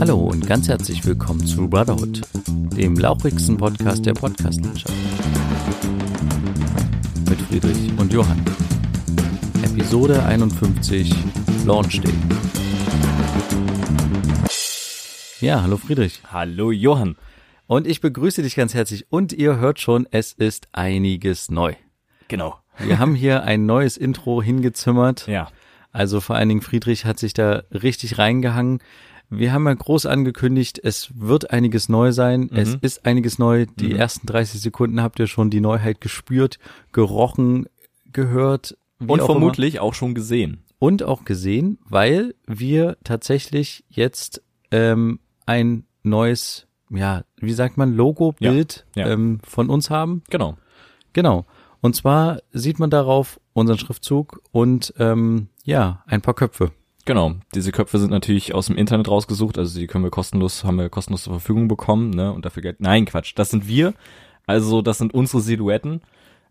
Hallo und ganz herzlich willkommen zu Brotherhood, dem lauchigsten Podcast der Podcastlandschaft. Mit Friedrich und Johann. Episode 51 Launch Day. Ja, hallo Friedrich. Hallo Johann. Und ich begrüße dich ganz herzlich. Und ihr hört schon, es ist einiges neu. Genau. Wir haben hier ein neues Intro hingezimmert. Ja. Also vor allen Dingen Friedrich hat sich da richtig reingehangen. Wir haben ja groß angekündigt, es wird einiges neu sein. Mhm. Es ist einiges neu. Die Mhm. ersten 30 Sekunden habt ihr schon die Neuheit gespürt, gerochen, gehört. Und auch vermutlich auch schon gesehen. Immer. Und auch gesehen, weil wir tatsächlich jetzt ähm, ein neues, ja, wie sagt man, Logo-Bild Ja, ja. ähm, von uns haben. Genau. Genau. Und zwar sieht man darauf unseren Schriftzug und ähm, ja, ein paar Köpfe. Genau. Diese Köpfe sind natürlich aus dem Internet rausgesucht, also die können wir kostenlos, haben wir kostenlos zur Verfügung bekommen, ne? Und dafür Geld. Nein, Quatsch. Das sind wir. Also, das sind unsere Silhouetten.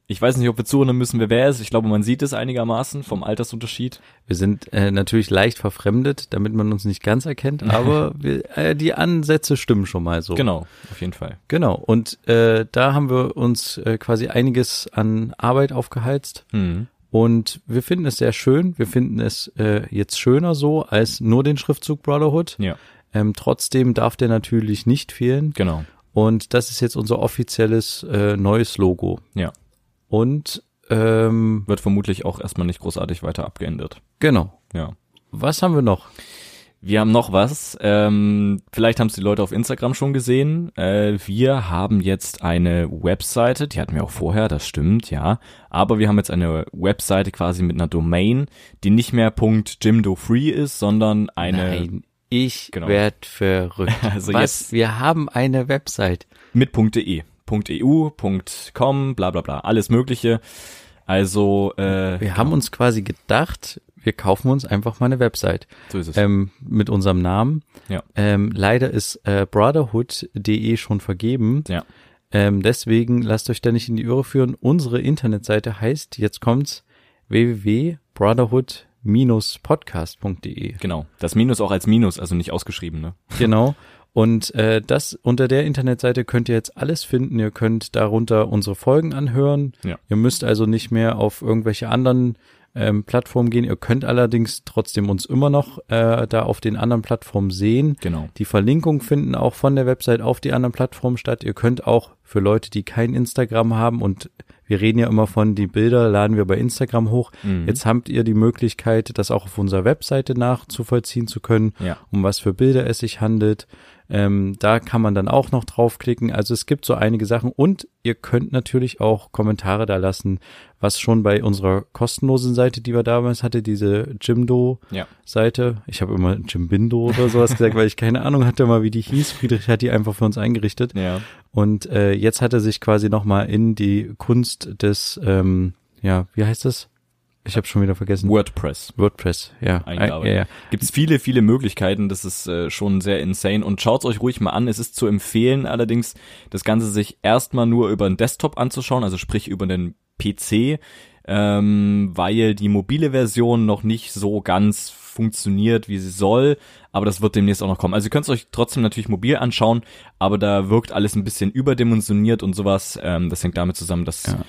Ich weiß nicht, ob wir zuhören müssen, wer wer ist. Ich glaube, man sieht es einigermaßen vom Altersunterschied. Wir sind äh, natürlich leicht verfremdet, damit man uns nicht ganz erkennt, aber wir, äh, die Ansätze stimmen schon mal so. Genau, auf jeden Fall. Genau. Und äh, da haben wir uns äh, quasi einiges an Arbeit aufgeheizt. Hm. Und wir finden es sehr schön. Wir finden es äh, jetzt schöner so als nur den Schriftzug Brotherhood. Ja, Ähm, trotzdem darf der natürlich nicht fehlen. genau. Und das ist jetzt unser offizielles äh, neues Logo. Ja. Und ähm, Wird vermutlich auch erstmal nicht großartig weiter abgeändert. genau. Ja. Was haben wir noch? Wir haben noch was. Ähm, vielleicht haben es die Leute auf Instagram schon gesehen. Äh, wir haben jetzt eine Webseite, die hatten wir auch vorher, das stimmt, ja. Aber wir haben jetzt eine Webseite quasi mit einer Domain, die nicht mehr .jimdo-free ist, sondern eine Nein, ich Genau. werd verrückt. Also Was? jetzt- Wir haben eine Website. mit .de, .eu, .com, bla bla bla, alles mögliche. Also äh, Wir haben uns quasi gedacht, wir kaufen uns einfach mal eine Website so ist es. ähm, mit unserem Namen. Ja. Ähm, leider ist äh, brotherhood.de schon vergeben. ja, Ähm, deswegen lasst euch da nicht in die Irre führen. Unsere Internetseite heißt, jetzt kommt's, www.brotherhood-podcast.de. genau. Das Minus auch als Minus, also nicht ausgeschrieben, ne? Genau. Und äh, das unter der Internetseite könnt ihr jetzt alles finden. Ihr könnt darunter unsere Folgen anhören. Ja. Ihr müsst also nicht mehr auf irgendwelche anderen ähm, Plattformen gehen. Ihr könnt allerdings trotzdem uns immer noch äh, da auf den anderen Plattformen sehen. Genau. Die Verlinkungen finden auch von der Website auf die anderen Plattformen statt. Ihr könnt auch für Leute, die kein Instagram haben und wir reden ja immer von, die Bilder laden wir bei Instagram hoch. Mhm. Jetzt habt ihr die Möglichkeit, das auch auf unserer Webseite nachzuvollziehen zu können, Ja. um was für Bilder es sich handelt. Ähm, da kann man dann auch noch draufklicken. Also es gibt so einige Sachen und ihr könnt natürlich auch Kommentare da lassen, was schon bei unserer kostenlosen Seite, die wir damals hatte, diese Jimdo Ja. Seite. Ich habe immer Jimbindo oder sowas gesagt, weil ich keine Ahnung hatte mal, wie die hieß. Friedrich hat die einfach für uns eingerichtet. Ja. Und äh, jetzt hat er sich quasi nochmal in die Kunst des, ähm, ja, wie heißt das? Ich habe schon wieder vergessen. WordPress. WordPress, ja. eingearbeitet. Ja, ja. Gibt's viele, viele Möglichkeiten. Das ist äh, schon sehr insane. Und schaut's euch ruhig mal an. Es ist zu empfehlen, allerdings das Ganze sich erstmal nur über den Desktop anzuschauen, also sprich über den PC, ähm, weil die mobile Version noch nicht so ganz funktioniert, wie sie soll. Aber das wird demnächst auch noch kommen. Also ihr könnt es euch trotzdem natürlich mobil anschauen, aber da wirkt alles ein bisschen überdimensioniert und sowas. Ähm, das hängt damit zusammen, dass Ja.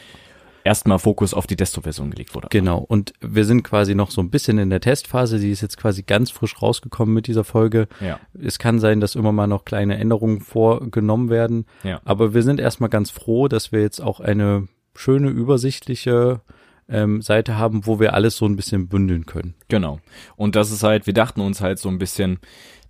Erstmal Fokus auf die Desktop-Version gelegt wurde. Genau. Und wir sind quasi noch so ein bisschen in der Testphase. Die ist jetzt quasi ganz frisch rausgekommen mit dieser Folge. Ja. Es kann sein, dass immer mal noch kleine Änderungen vorgenommen werden. Ja. Aber wir sind erstmal ganz froh, dass wir jetzt auch eine schöne, übersichtliche ähm, Seite haben, wo wir alles so ein bisschen bündeln können. Genau. Und das ist halt, wir dachten uns halt so ein bisschen,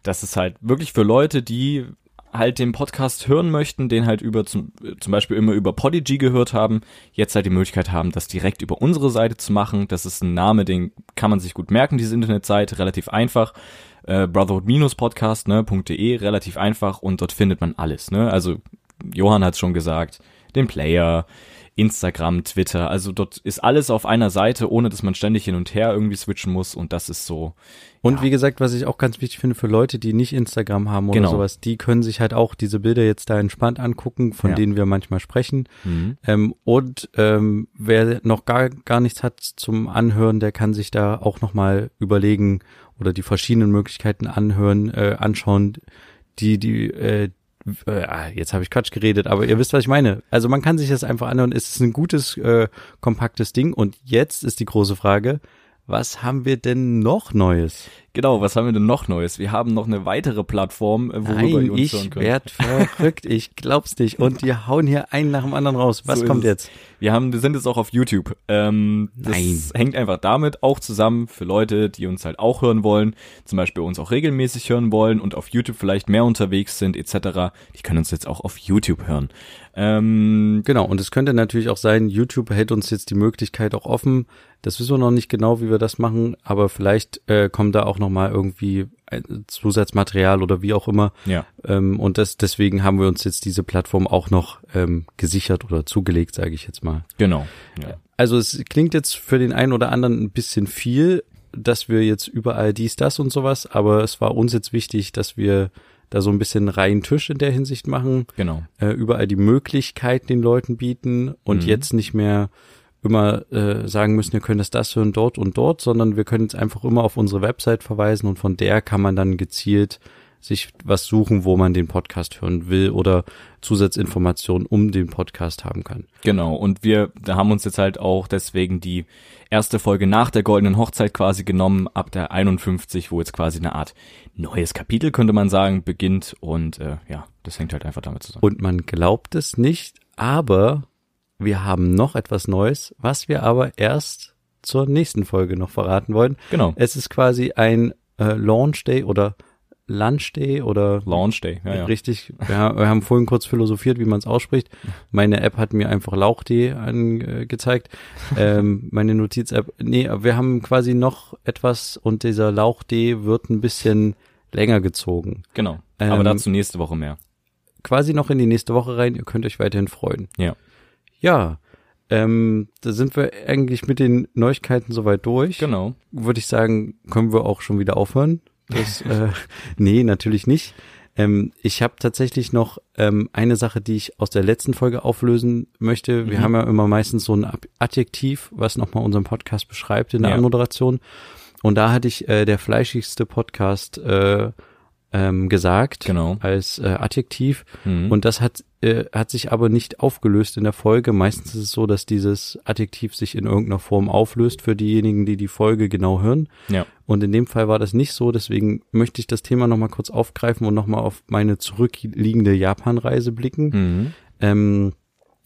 das ist halt wirklich für Leute, die halt den Podcast hören möchten, den halt über zum, zum Beispiel immer über Podigy gehört haben, jetzt halt die Möglichkeit haben, das direkt über unsere Seite zu machen. Das ist ein Name, den kann man sich gut merken, diese Internetseite, relativ einfach. Äh, Brotherhood-Podcast, ne, relativ einfach und dort findet man alles, ne. Also Johann hat schon gesagt, den Player, Instagram, Twitter. Also dort ist alles auf einer Seite, ohne dass man ständig hin und her irgendwie switchen muss. Und das ist so. Und ja. wie gesagt, was ich auch ganz wichtig finde für Leute, die nicht Instagram haben oder genau. sowas, die können sich halt auch diese Bilder jetzt da entspannt angucken, von ja. denen wir manchmal sprechen. Mhm. Ähm, und ähm, wer noch gar, gar nichts hat zum Anhören, der kann sich da auch nochmal überlegen oder die verschiedenen Möglichkeiten anhören, äh, anschauen, die, die, äh, äh, ah, jetzt habe ich Quatsch geredet, aber ihr wisst, was ich meine. Also man kann sich das einfach anhören. Es ist ein gutes, äh, kompaktes Ding. Und jetzt ist die große Frage, was haben wir denn noch Neues? Genau, was haben wir denn noch Neues? Wir haben noch eine weitere Plattform, äh, worüber Nein, ihr uns ich hören könnt. werd verrückt, ich glaub's nicht. Und die hauen hier einen nach dem anderen raus. Was so kommt jetzt? Wir haben, wir sind jetzt auch auf YouTube. Ähm, das Nein. hängt einfach damit auch zusammen für Leute, die uns halt auch hören wollen, zum Beispiel uns auch regelmäßig hören wollen und auf YouTube vielleicht mehr unterwegs sind etc. Die können uns jetzt auch auf YouTube hören. Ähm, genau, und es könnte natürlich auch sein, YouTube hält uns jetzt die Möglichkeit auch offen. Das wissen wir noch nicht genau, wie wir das machen, aber vielleicht äh, kommt da auch nochmal irgendwie Zusatzmaterial oder wie auch immer. Ja. Ähm, und das, deswegen haben wir uns jetzt diese Plattform auch noch ähm, gesichert oder zugelegt, sage ich jetzt mal. Genau. Ja. Also es klingt jetzt für den einen oder anderen ein bisschen viel, dass wir jetzt überall dies, das und sowas, aber es war uns jetzt wichtig, dass wir da so ein bisschen reinen Tisch in der Hinsicht machen. Genau. Äh, überall die Möglichkeit den Leuten bieten und mhm. jetzt nicht mehr immer äh, sagen müssen, ihr könnt das das hören dort und dort, sondern wir können jetzt einfach immer auf unsere Website verweisen und von der kann man dann gezielt sich was suchen, wo man den Podcast hören will oder Zusatzinformationen um den Podcast haben kann. Genau. Und wir haben uns jetzt halt auch deswegen die erste Folge nach der goldenen Hochzeit quasi genommen, ab der 51, wo jetzt quasi eine Art neues Kapitel, könnte man sagen, beginnt. Und äh, ja, das hängt halt einfach damit zusammen. Und man glaubt es nicht, aber wir haben noch etwas Neues, was wir aber erst zur nächsten Folge noch verraten wollen. Genau. Es ist quasi ein äh, Launch Day oder Lunch Day oder Launch Day, ja, ja. Richtig. Wir, wir haben vorhin kurz philosophiert, wie man es ausspricht. Meine App hat mir einfach Lauch Day angezeigt. ähm, meine Notiz-App. Nee, wir haben quasi noch etwas und dieser Lauch Day wird ein bisschen länger gezogen. Genau. Aber ähm, dazu nächste Woche mehr. Quasi noch in die nächste Woche rein. Ihr könnt euch weiterhin freuen. Ja. Ja, ähm, da sind wir eigentlich mit den Neuigkeiten soweit durch. Genau. Würde ich sagen, können wir auch schon wieder aufhören. Das, äh, nee, natürlich nicht. Ähm, ich habe tatsächlich noch ähm, eine Sache, die ich aus der letzten Folge auflösen möchte. Wir mhm. haben ja immer meistens so ein Adjektiv, was nochmal unseren Podcast beschreibt in der ja. Anmoderation. Und da hatte ich äh, der fleischigste Podcast äh, ähm, gesagt genau. als äh, Adjektiv. Mhm. Und das hat, äh, hat sich aber nicht aufgelöst in der Folge. Meistens ist es so, dass dieses Adjektiv sich in irgendeiner Form auflöst für diejenigen, die die Folge genau hören. Ja. Und in dem Fall war das nicht so. Deswegen möchte ich das Thema nochmal kurz aufgreifen und nochmal auf meine zurückliegende Japan-Reise blicken. Mhm. Ähm,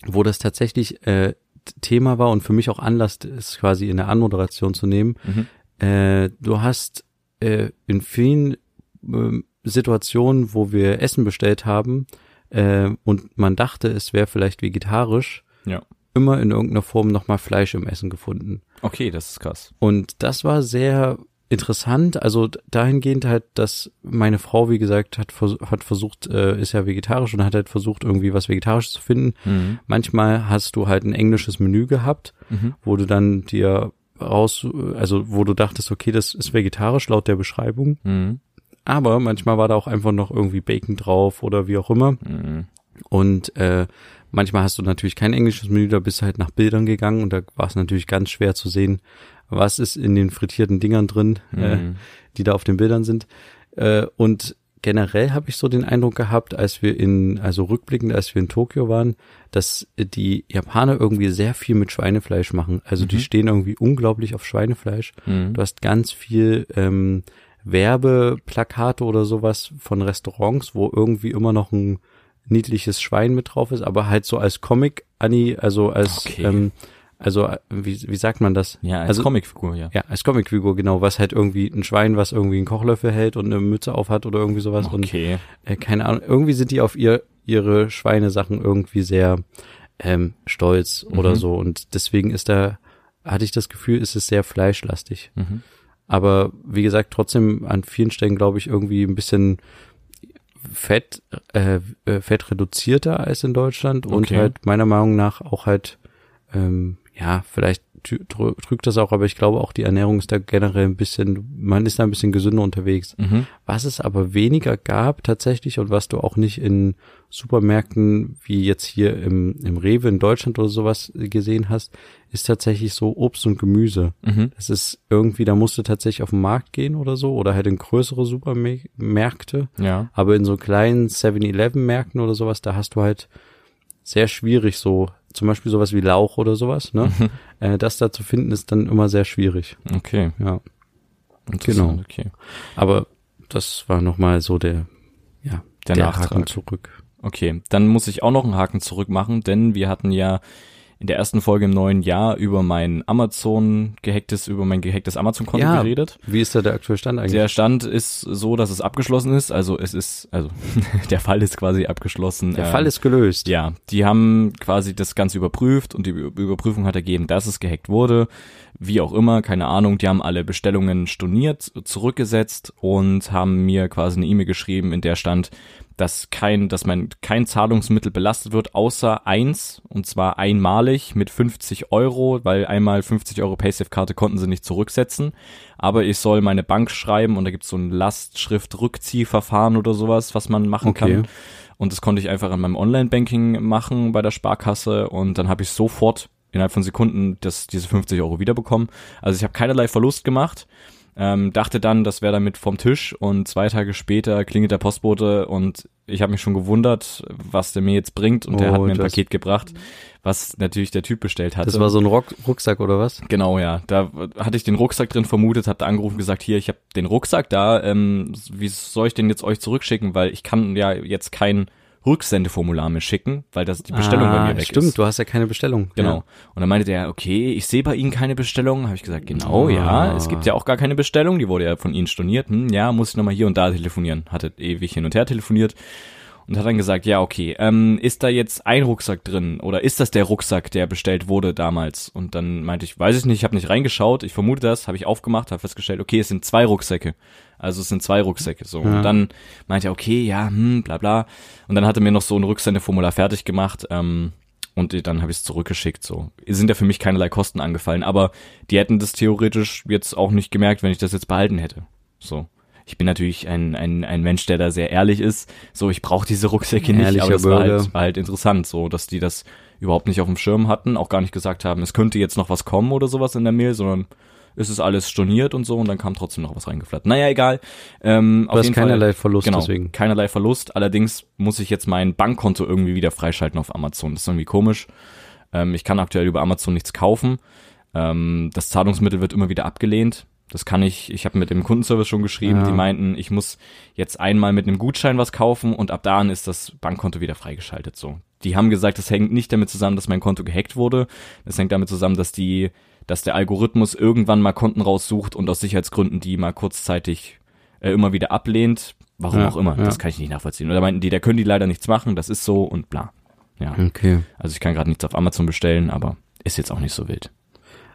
wo das tatsächlich äh, Thema war und für mich auch Anlass ist, quasi in der Anmoderation zu nehmen. Mhm. Äh, du hast äh, in vielen äh, Situationen, wo wir Essen bestellt haben äh, und man dachte, es wäre vielleicht vegetarisch, ja. immer in irgendeiner Form nochmal Fleisch im Essen gefunden. Okay, das ist krass. Und das war sehr interessant, also dahingehend halt, dass meine Frau, wie gesagt, hat, hat versucht, äh, ist ja vegetarisch und hat halt versucht, irgendwie was Vegetarisches zu finden. Mhm. Manchmal hast du halt ein englisches Menü gehabt, mhm. wo du dann dir raus, also wo du dachtest, okay, das ist vegetarisch laut der Beschreibung. Mhm. Aber manchmal war da auch einfach noch irgendwie Bacon drauf oder wie auch immer. Mhm. Und äh, manchmal hast du natürlich kein englisches Menü, da bist du halt nach Bildern gegangen und da war es natürlich ganz schwer zu sehen, was ist in den frittierten Dingern drin, äh, mhm. äh, die da auf den Bildern sind. Äh, und generell habe ich so den Eindruck gehabt, als wir in, also rückblickend, als wir in Tokio waren, dass die Japaner irgendwie sehr viel mit Schweinefleisch machen. Also mhm. die stehen irgendwie unglaublich auf Schweinefleisch. Mhm. Du hast ganz viel ähm, Werbeplakate oder sowas von Restaurants, wo irgendwie immer noch ein niedliches Schwein mit drauf ist, aber halt so als Comic Annie, also als okay. ähm, also wie, wie sagt man das? Ja, als also, Comicfigur, ja. Ja, als Comicfigur, genau, was halt irgendwie ein Schwein, was irgendwie einen Kochlöffel hält und eine Mütze auf hat oder irgendwie sowas. Okay. Und äh, keine Ahnung, irgendwie sind die auf ihr ihre Schweinesachen irgendwie sehr ähm, stolz mhm. oder so. Und deswegen ist da, hatte ich das Gefühl, ist es sehr fleischlastig. Mhm. Aber wie gesagt, trotzdem an vielen Stellen, glaube ich, irgendwie ein bisschen Fett, äh, äh Fett reduzierter als in Deutschland okay. und halt meiner Meinung nach auch halt ähm, ja, vielleicht trügt das auch, aber ich glaube auch die Ernährung ist da generell ein bisschen, man ist da ein bisschen gesünder unterwegs. Mhm. Was es aber weniger gab tatsächlich und was du auch nicht in Supermärkten wie jetzt hier im, im Rewe in Deutschland oder sowas gesehen hast, ist tatsächlich so Obst und Gemüse. Mhm. Das ist irgendwie, da musst du tatsächlich auf den Markt gehen oder so oder halt in größere Supermärkte. Ja. Aber in so kleinen 7-Eleven-Märkten oder sowas, da hast du halt sehr schwierig so zum Beispiel sowas wie Lauch oder sowas, ne? Mhm. Äh, das da zu finden ist dann immer sehr schwierig. Okay. Ja. Genau. Okay. Aber das war nochmal so der, ja, Der Nachtrag. Haken zurück. Okay, dann muss ich auch noch einen Haken zurück machen, denn wir hatten ja in der ersten Folge im neuen Jahr über mein Amazon gehacktes, über mein gehacktes Amazon-Konto Ja. geredet. Wie ist da der aktuelle Stand eigentlich? Der Stand ist so, dass es abgeschlossen ist. Also es ist, also der Fall ist quasi abgeschlossen. der Ähm, Fall ist gelöst. Ja, die haben quasi das Ganze überprüft und die Überprüfung hat ergeben, dass es gehackt wurde. Wie auch immer, keine Ahnung, die haben alle Bestellungen storniert, zurückgesetzt und haben mir quasi eine E-Mail geschrieben, in der stand, dass kein, dass mein kein Zahlungsmittel belastet wird, außer eins, und zwar einmalig mit 50 Euro, weil einmal 50 Euro Paysafe-Karte konnten sie nicht zurücksetzen. Aber ich soll meine Bank schreiben und da gibt's so ein Lastschrift-Rückziehverfahren oder sowas, was man machen Okay. kann. Und das konnte ich einfach an meinem Online-Banking machen bei der Sparkasse und dann habe ich sofort innerhalb von Sekunden das, diese 50 Euro wiederbekommen. Also ich habe keinerlei Verlust gemacht. Ähm, dachte dann, das wäre damit vom Tisch und zwei Tage später klingelt der Postbote und ich habe mich schon gewundert, was der mir jetzt bringt und der Oh, hat mir ein Paket gebracht, was natürlich der Typ bestellt hatte. Das war so ein Rock Rucksack oder was? Genau, ja. Da hatte ich den Rucksack drin vermutet, hab da angerufen und gesagt, hier, ich habe den Rucksack da, ähm, wie soll ich den jetzt euch zurückschicken? Weil ich kann ja jetzt kein Rücksendeformular mehr schicken, weil das die Bestellung bei ah, mir weg stimmt, ist. du hast ja keine Bestellung. Genau. Ja. Und dann meinte der, okay, ich sehe bei Ihnen keine Bestellung. Habe ich gesagt, genau, Ah. ja, es gibt ja auch gar keine Bestellung, die wurde ja von Ihnen storniert. Hm, ja, muss ich nochmal hier und da telefonieren. Hatte ewig hin und her telefoniert und hat dann gesagt, ja, okay, ähm, ist da jetzt ein Rucksack drin oder ist das der Rucksack, der bestellt wurde damals? Und dann meinte ich, weiß ich nicht, ich habe nicht reingeschaut, ich vermute das, habe ich aufgemacht, habe festgestellt, okay, es sind zwei Rucksäcke. Also es sind zwei Rucksäcke so. Ja. Und dann meinte er, okay, ja, hm, bla bla. Und dann hat er mir noch so ein Rücksendeformular fertig gemacht. Ähm, und dann habe ich es zurückgeschickt. So sind ja für mich keinerlei Kosten angefallen, aber die hätten das theoretisch jetzt auch nicht gemerkt, wenn ich das jetzt behalten hätte. So, ich bin natürlich ein ein, ein Mensch, der da sehr ehrlich ist. So, ich brauche diese Rucksäcke nicht, Ehrlicher aber das war halt, war halt interessant, so dass die das überhaupt nicht auf dem Schirm hatten, auch gar nicht gesagt haben, es könnte jetzt noch was kommen oder sowas in der Mail, sondern es ist alles storniert und so und dann kam trotzdem noch was reingeflattert. Naja, egal. Ähm, Du hast keinerlei Verlust Genau, deswegen. keinerlei Verlust. Allerdings muss ich jetzt mein Bankkonto irgendwie wieder freischalten auf Amazon. Das ist irgendwie komisch. Ähm, ich kann aktuell über Amazon nichts kaufen. Ähm, das Zahlungsmittel wird immer wieder abgelehnt. Das kann ich, ich habe mit dem Kundenservice schon geschrieben, Ja. die meinten, ich muss jetzt einmal mit einem Gutschein was kaufen und ab da an ist das Bankkonto wieder freigeschaltet so. Die haben gesagt, das hängt nicht damit zusammen, dass mein Konto gehackt wurde. Das hängt damit zusammen, dass die, dass der Algorithmus irgendwann mal Konten raussucht und aus Sicherheitsgründen die mal kurzzeitig äh, immer wieder ablehnt. Warum Ja, auch immer, ja. das kann ich nicht nachvollziehen. Oder meinten die, da können die leider nichts machen, das ist so und bla. Ja, Okay. also ich kann gerade nichts auf Amazon bestellen, aber ist jetzt auch nicht so wild.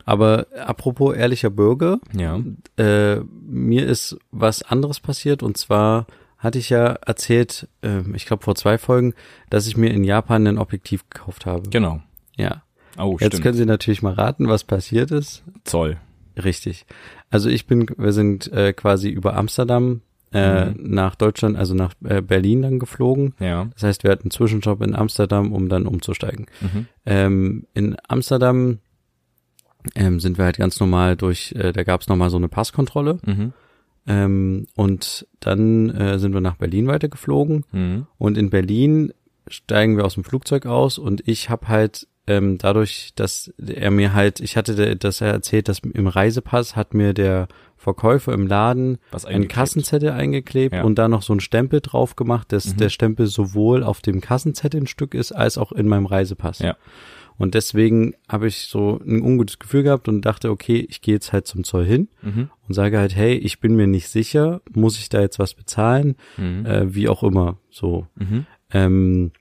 Aber apropos ehrlicher Bürger, Ja. äh, mir ist was anderes passiert und zwar hatte ich ja erzählt, äh, ich glaube vor zwei Folgen, dass ich mir in Japan ein Objektiv gekauft habe. Genau. Ja. Oh, Jetzt stimmt. können Sie natürlich mal raten, was passiert ist. Zoll. Richtig. Also ich bin, wir sind äh, quasi über Amsterdam äh, Mhm. nach Deutschland, also nach äh, Berlin dann geflogen. Ja. Das heißt, wir hatten einen Zwischenstopp in Amsterdam, um dann umzusteigen. Mhm. Ähm, in Amsterdam ähm, sind wir halt ganz normal durch, äh, da gab es nochmal so eine Passkontrolle. Mhm. Ähm, und dann äh, sind wir nach Berlin weitergeflogen. Mhm. Und in Berlin steigen wir aus dem Flugzeug aus und ich habe halt ähm, dadurch, dass er mir halt, ich hatte das er erzählt, dass im Reisepass hat mir der Verkäufer im Laden Was einen. Kassenzettel eingeklebt Ja. und da noch so einen Stempel drauf gemacht, dass Mhm. der Stempel sowohl auf dem Kassenzettel ein Stück ist, als auch in meinem Reisepass. Ja. Und deswegen habe ich so ein ungutes Gefühl gehabt und dachte, okay, ich gehe jetzt halt zum Zoll hin Mhm. und sage halt, hey, ich bin mir nicht sicher, muss ich da jetzt was bezahlen, Mhm. äh, wie auch immer, so. Mhm. Ähm,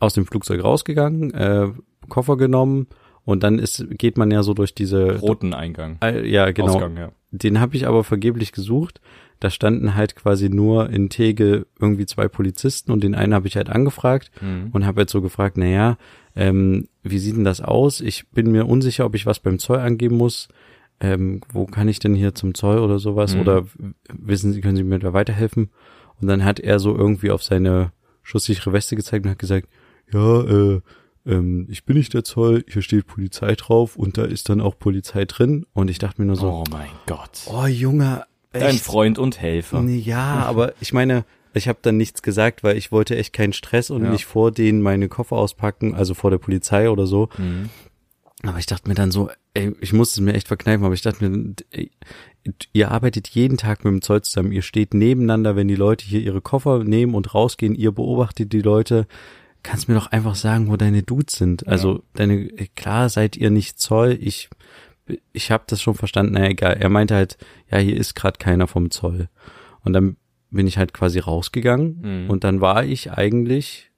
aus dem Flugzeug rausgegangen, äh, Koffer genommen und dann ist geht man ja so durch diese Roten Eingang. äh, ja genau Ausgang, ja. den habe ich aber vergeblich gesucht da standen halt quasi nur in Tegel irgendwie zwei Polizisten und den einen habe ich halt angefragt Mhm. und habe jetzt so gefragt na ja ähm, wie sieht denn das aus? Ich bin mir unsicher, ob ich was beim Zoll angeben muss. Ähm, wo kann ich denn hier zum Zoll oder sowas? Mhm. Oder wissen Sie, können Sie mir da weiterhelfen? Und dann hat er so irgendwie auf seine schusssichere Weste gezeigt und hat gesagt, ja, äh, ähm, ich bin nicht der Zoll, hier steht Polizei drauf und da ist dann auch Polizei drin. Und ich dachte mir nur so, Oh mein Gott. oh, Junge, Dein echt? Freund und Helfer. Ja, aber ich meine, ich habe dann nichts gesagt, weil ich wollte echt keinen Stress und Ja. nicht vor denen meine Koffer auspacken, also vor der Polizei oder so. Mhm. Aber ich dachte mir dann so, ey, ich musste es mir echt verkneifen, aber ich dachte mir, ey, ihr arbeitet jeden Tag mit dem Zoll zusammen, ihr steht nebeneinander, wenn die Leute hier ihre Koffer nehmen und rausgehen, ihr beobachtet die Leute, kannst mir doch einfach sagen, wo deine Dudes sind. Also deine, klar seid ihr nicht Zoll, ich, ich habe das schon verstanden, naja, egal. Er meinte halt, ja, hier ist gerade keiner vom Zoll. Und dann bin ich halt quasi rausgegangen Mhm. und dann war ich eigentlich,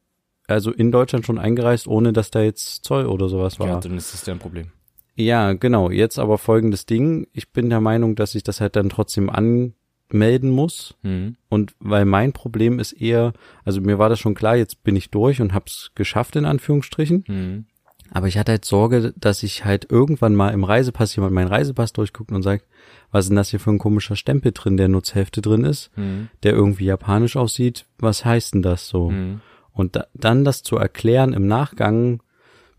also in Deutschland schon eingereist, ohne dass da jetzt Zoll oder sowas war. Ja, dann ist das ja ein Problem. Ja, genau. Jetzt aber folgendes Ding. Ich bin der Meinung, dass ich das halt dann trotzdem anmelden muss. Mhm. Und weil mein Problem ist eher, also mir war das schon klar, jetzt bin ich durch und hab's geschafft, in Anführungsstrichen. Mhm. Aber ich hatte halt Sorge, dass ich halt irgendwann mal im Reisepass jemand meinen Reisepass durchguckt und sagt, was ist denn das hier für ein komischer Stempel drin, der Nutzhälfte drin ist, Mhm. der irgendwie japanisch aussieht. Was heißt denn das so? Mhm. Und da, dann das zu erklären im Nachgang,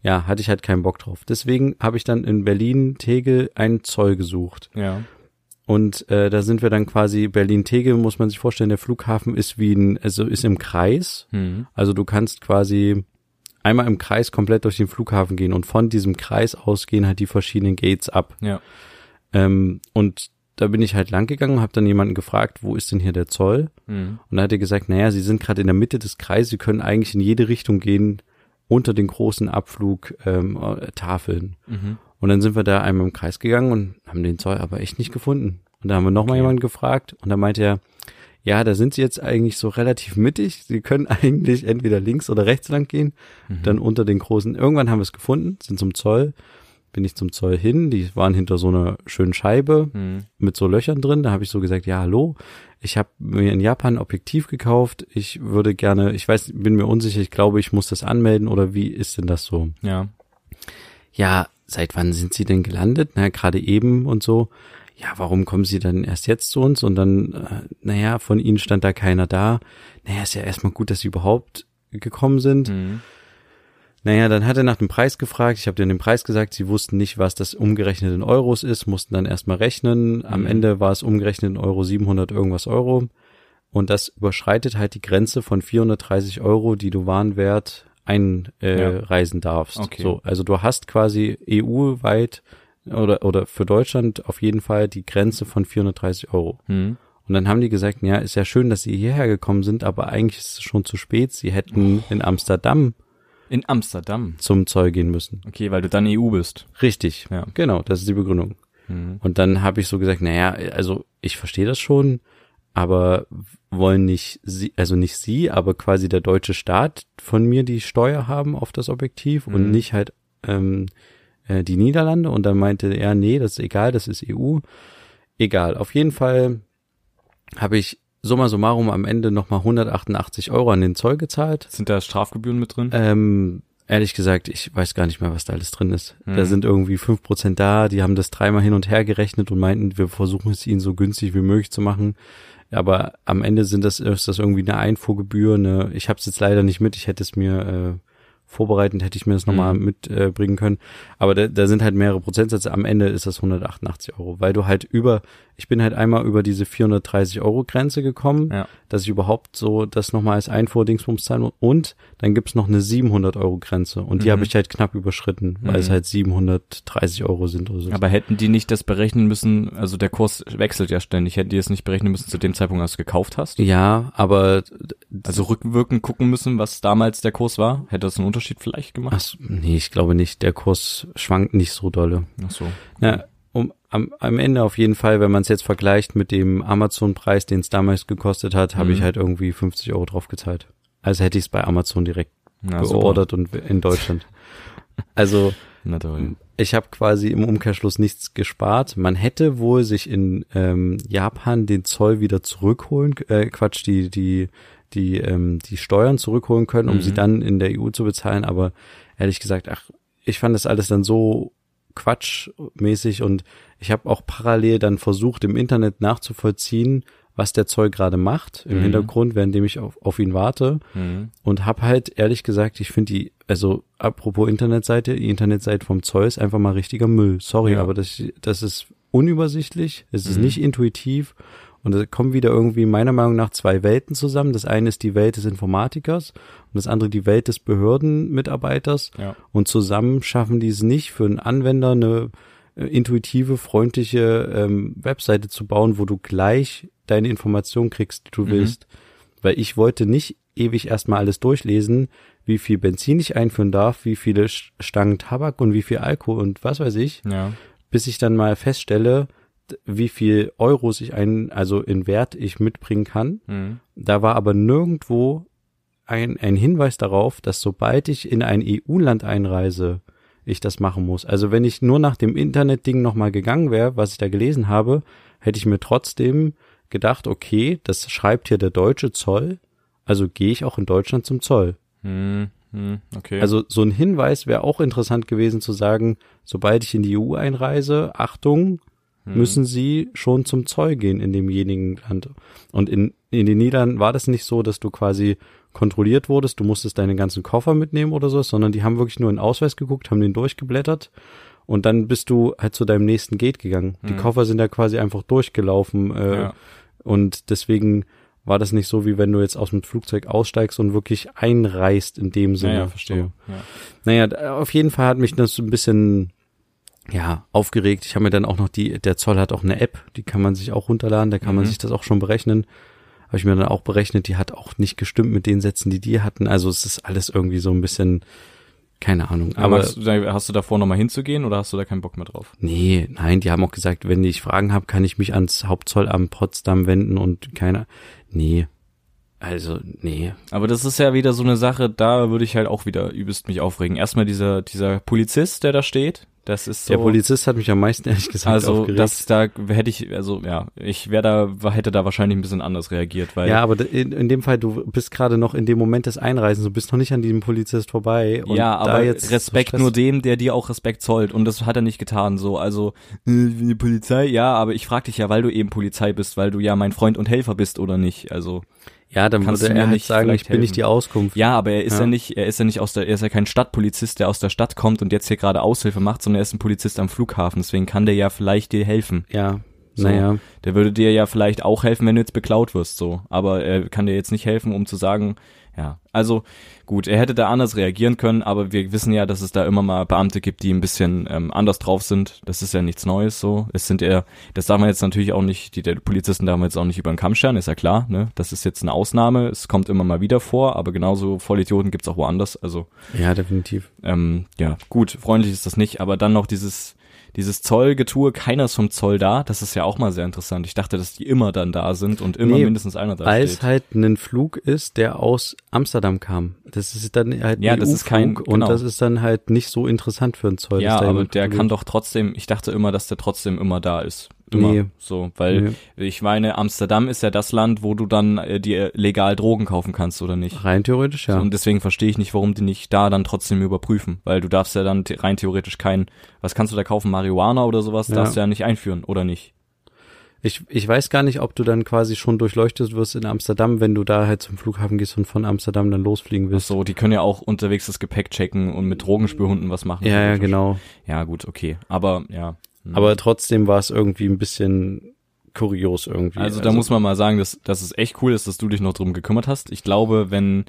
ja, hatte ich halt keinen Bock drauf. Deswegen habe ich dann in Berlin Tegel einen Zoll gesucht. Ja. Und äh, da sind wir dann quasi Berlin-Tegel, muss man sich vorstellen, der Flughafen ist wie ein, also ist im Kreis. Mhm. Also du kannst quasi einmal im Kreis komplett durch den Flughafen gehen und von diesem Kreis aus gehen halt die verschiedenen Gates ab. Ja. Ähm, und da bin ich halt lang gegangen, habe dann jemanden gefragt, wo ist denn hier der Zoll? Mhm. Und da hat er gesagt, naja, sie sind gerade in der Mitte des Kreises, sie können eigentlich in jede Richtung gehen unter den großen Abflugtafeln. Ähm, äh. Mhm. Und dann sind wir da einmal im Kreis gegangen und haben den Zoll aber echt nicht gefunden. Und da haben wir nochmal Okay. jemanden gefragt und da meinte er, ja, da sind sie jetzt eigentlich so relativ mittig. Sie können eigentlich entweder links oder rechts lang gehen, Mhm. dann unter den großen. Irgendwann haben wir es gefunden, sind zum Zoll, bin ich zum Zoll hin. Die waren hinter so einer schönen Scheibe Mhm. mit so Löchern drin. Da habe ich so gesagt, ja, hallo, ich habe mir in Japan ein Objektiv gekauft. Ich würde gerne, ich weiß, bin mir unsicher, ich glaube, ich muss das anmelden oder wie ist denn das so? Ja. Ja, seit wann sind Sie denn gelandet? Na, gerade eben und so. Ja, warum kommen Sie dann erst jetzt zu uns? Und dann, äh, naja, von Ihnen stand da keiner da. Naja, ist ja erstmal gut, dass Sie überhaupt gekommen sind. Mhm. Naja, dann hat er nach dem Preis gefragt. Ich habe denen den Preis gesagt. Sie wussten nicht, was das umgerechnet in Euros ist, mussten dann erstmal rechnen. Am Mhm. Ende war es umgerechnet in Euro 700 irgendwas Euro. Und das überschreitet halt die Grenze von 430 Euro, die du Warenwert einreisen äh, Ja. darfst. Okay. So, also du hast quasi EU-weit oder, oder für Deutschland auf jeden Fall die Grenze von 430 Euro. Mhm. Und dann haben die gesagt, ja, ist ja schön, dass sie hierher gekommen sind, aber eigentlich ist es schon zu spät. Sie hätten in Amsterdam In Amsterdam. zum Zoll gehen müssen. Okay, weil du dann EU bist. Richtig. Ja. Genau, das ist die Begründung. Mhm. Und dann habe ich so gesagt, naja, also ich verstehe das schon, aber wollen nicht sie, also nicht sie, aber quasi der deutsche Staat von mir die Steuer haben auf das Objektiv und Mhm. nicht halt ähm, äh, die Niederlande. Und dann meinte er, nee, das ist egal, das ist EU. Egal. Auf jeden Fall habe ich summa summarum am Ende nochmal 188 Euro an den Zoll gezahlt. Sind da Strafgebühren mit drin? Ähm, ehrlich gesagt, ich weiß gar nicht mehr, was da alles drin ist. Mhm. Da sind irgendwie fünf Prozent da, die haben das dreimal hin und her gerechnet und meinten, wir versuchen es ihnen so günstig wie möglich zu machen. Aber am Ende sind das, ist das irgendwie eine Einfuhrgebühr. Eine, ich habe es jetzt leider nicht mit, ich hätte es mir äh, vorbereitend, hätte ich mir das nochmal Mhm. mitbringen äh, können. Aber da, da sind halt mehrere Prozentsätze. Am Ende ist das 188 Euro, weil du halt über, ich bin halt einmal über diese 430 Euro Grenze gekommen Ja. dass ich überhaupt so das nochmal als Einfuhrdingsbums zahlen muss. Und dann gibt's noch eine 700 Euro Grenze und die Mhm. habe ich halt knapp überschritten, weil Mhm. es halt 730 Euro sind oder so. Aber hätten die nicht das berechnen müssen, also der Kurs wechselt ja ständig, hätten die es nicht berechnen müssen zu dem Zeitpunkt, als du gekauft hast? ja, aber Also rückwirkend gucken müssen, was damals der Kurs war? Hätte das einen Unterschied vielleicht gemacht? ach, so, nee, ich glaube nicht. Der Kurs schwankt nicht so dolle. Ach so. Ja, um, am, am Ende auf jeden Fall, wenn man es jetzt vergleicht mit dem Amazon-Preis, den es damals gekostet hat, habe Mhm. ich halt irgendwie 50 Euro drauf gezahlt. Also hätte ich es bei Amazon direkt Na, super. geordert und in Deutschland. also ich habe quasi im Umkehrschluss nichts gespart. Man hätte wohl sich in ähm, Japan den Zoll wieder zurückholen, äh, Quatsch, die die die ähm, die Steuern zurückholen können, um Mhm. sie dann in der EU zu bezahlen. Aber ehrlich gesagt, ach, ich fand das alles dann so quatschmäßig und ich habe auch parallel dann versucht, im Internet nachzuvollziehen, was der Zoll gerade macht im Mhm. Hintergrund, währenddem ich auf, auf ihn warte. Mhm. Und hab halt ehrlich gesagt, ich finde die, also apropos Internetseite, die Internetseite vom Zoll ist einfach mal richtiger Müll. Sorry, Ja. aber das, das ist unübersichtlich, es ist Mhm. nicht intuitiv und da kommen wieder irgendwie meiner Meinung nach zwei Welten zusammen. Das eine ist die Welt des Informatikers und das andere die Welt des Behördenmitarbeiters Ja. und zusammen schaffen die es nicht für einen Anwender eine äh, intuitive, freundliche ähm, Webseite zu bauen, wo du gleich deine Informationen kriegst, die du Mhm. willst. Weil ich wollte nicht ewig erstmal alles durchlesen, wie viel Benzin ich einführen darf, wie viele Stangen Tabak und wie viel Alkohol und was weiß ich, Ja. bis ich dann mal feststelle, wie viel Euros ich ein, also in Wert ich mitbringen kann. Mhm. Da war aber nirgendwo ein, ein Hinweis darauf, dass sobald ich in ein EU-Land einreise, ich das machen muss. Also wenn ich nur nach dem Internetding nochmal gegangen wäre, was ich da gelesen habe, hätte ich mir trotzdem gedacht, okay, das schreibt hier der deutsche Zoll, also gehe ich auch in Deutschland zum Zoll. Mhm. Okay. Also so ein Hinweis wäre auch interessant gewesen zu sagen, sobald ich in die EU einreise, Achtung, Mhm. müssen Sie schon zum Zoll gehen in demjenigen Land. Und in, in den Niederlanden war das nicht so, dass du quasi kontrolliert wurdest, du musstest deine ganzen Koffer mitnehmen oder so, sondern die haben wirklich nur in den Ausweis geguckt, haben den durchgeblättert und dann bist du halt zu deinem nächsten Gate gegangen. Die Mhm. Koffer sind ja quasi einfach durchgelaufen äh, Ja. und deswegen war das nicht so, wie wenn du jetzt aus dem Flugzeug aussteigst und wirklich einreist in dem Sinne. ja, ja, verstehe. Ja. Naja, da- auf jeden Fall hat mich das so ein bisschen ja, aufgeregt. Ich habe mir dann auch noch die, der Zoll hat auch eine App, die kann man sich auch runterladen, da kann man Mhm. sich das auch schon berechnen. Habe ich mir dann auch berechnet, die hat auch nicht gestimmt mit den Sätzen, die die hatten. Also es ist alles irgendwie so ein bisschen, keine Ahnung. Aber Aber hast du, hast du davor nochmal hinzugehen oder hast du da keinen Bock mehr drauf? nee, nein, die haben auch gesagt, wenn ich Fragen habe, kann ich mich ans Hauptzollamt Potsdam wenden und keiner. Nee. Also, nee. Aber das ist ja wieder so eine Sache, da würde ich halt auch wieder übelst mich aufregen. Erstmal dieser, dieser Polizist, der da steht, das ist so. Der Polizist hat mich am meisten ehrlich gesagt also aufgeregt. das da hätte ich also ja ich wäre da hätte da wahrscheinlich ein bisschen anders reagiert weil Ja, aber in, in dem Fall, du bist gerade noch in dem Moment des Einreisens, du bist noch nicht an diesem Polizist vorbei. Und ja, aber jetzt Respekt so nur dem, der dir auch Respekt zollt. Und das hat er nicht getan. So, also äh, die Polizei, ja, aber ich frag dich ja, weil du eben Polizei bist, weil du ja mein Freund und Helfer bist oder nicht. Also Ja, dann kannst würde er halt nicht sagen, ich bin nicht die Auskunft. ja, aber er ist ja. Ja. nicht, er ist ja nicht aus der, er ist ja kein Stadtpolizist, der aus der Stadt kommt und jetzt hier gerade Aushilfe macht, sondern er ist ein Polizist am Flughafen. Deswegen kann der ja vielleicht dir helfen. Ja, So. naja. Der würde dir ja vielleicht auch helfen, wenn du jetzt beklaut wirst, so. Aber er kann dir jetzt nicht helfen, um zu sagen, ja. Also, gut, er hätte da anders reagieren können, aber wir wissen ja, dass es da immer mal Beamte gibt, die ein bisschen ähm, anders drauf sind. Das ist ja nichts Neues, so. Es sind eher, das darf man jetzt natürlich auch nicht, die der Polizisten darf man jetzt auch nicht über den Kamm scheren, ist ja klar, ne. Das ist jetzt eine Ausnahme, es kommt immer mal wieder vor, aber genauso Vollidioten gibt's auch woanders, also Ja, definitiv. ähm, ja, gut, freundlich ist das nicht, aber dann noch dieses, dieses Zollgetue, keiner ist vom Zoll da, das ist ja auch mal sehr interessant. Ich dachte, dass die immer dann da sind und immer Nee, mindestens einer da Weil es halt ein Flug ist, der aus Amsterdam kam. Das ist dann halt ein Ja, das ist kein- genau. und das ist dann halt nicht so interessant für einen Zoll. Ja, aber der kann doch trotzdem, ich dachte immer, dass der trotzdem immer da ist. Immer. Nee. So, weil ich meine, Amsterdam ist ja das Land, wo du dann äh, dir legal Drogen kaufen kannst, oder nicht? Rein theoretisch, ja. So, und deswegen verstehe ich nicht, warum die nicht da dann trotzdem überprüfen, weil du darfst ja dann rein theoretisch kein, was kannst du da kaufen, Marihuana oder sowas, Ja. darfst du ja nicht einführen, oder nicht? Ich, ich weiß gar nicht, ob du dann quasi schon durchleuchtet wirst in Amsterdam, wenn du da halt zum Flughafen gehst und von Amsterdam dann losfliegen Ach willst. so, die können ja auch unterwegs das Gepäck checken und mit Drogenspürhunden was machen. Ja, ja, genau. Ja, gut, okay. Aber ja. Hm. Aber trotzdem war es irgendwie ein bisschen kurios irgendwie. also da muss man mal sagen, dass, dass es echt cool ist, dass du dich noch drum gekümmert hast. Ich glaube, wenn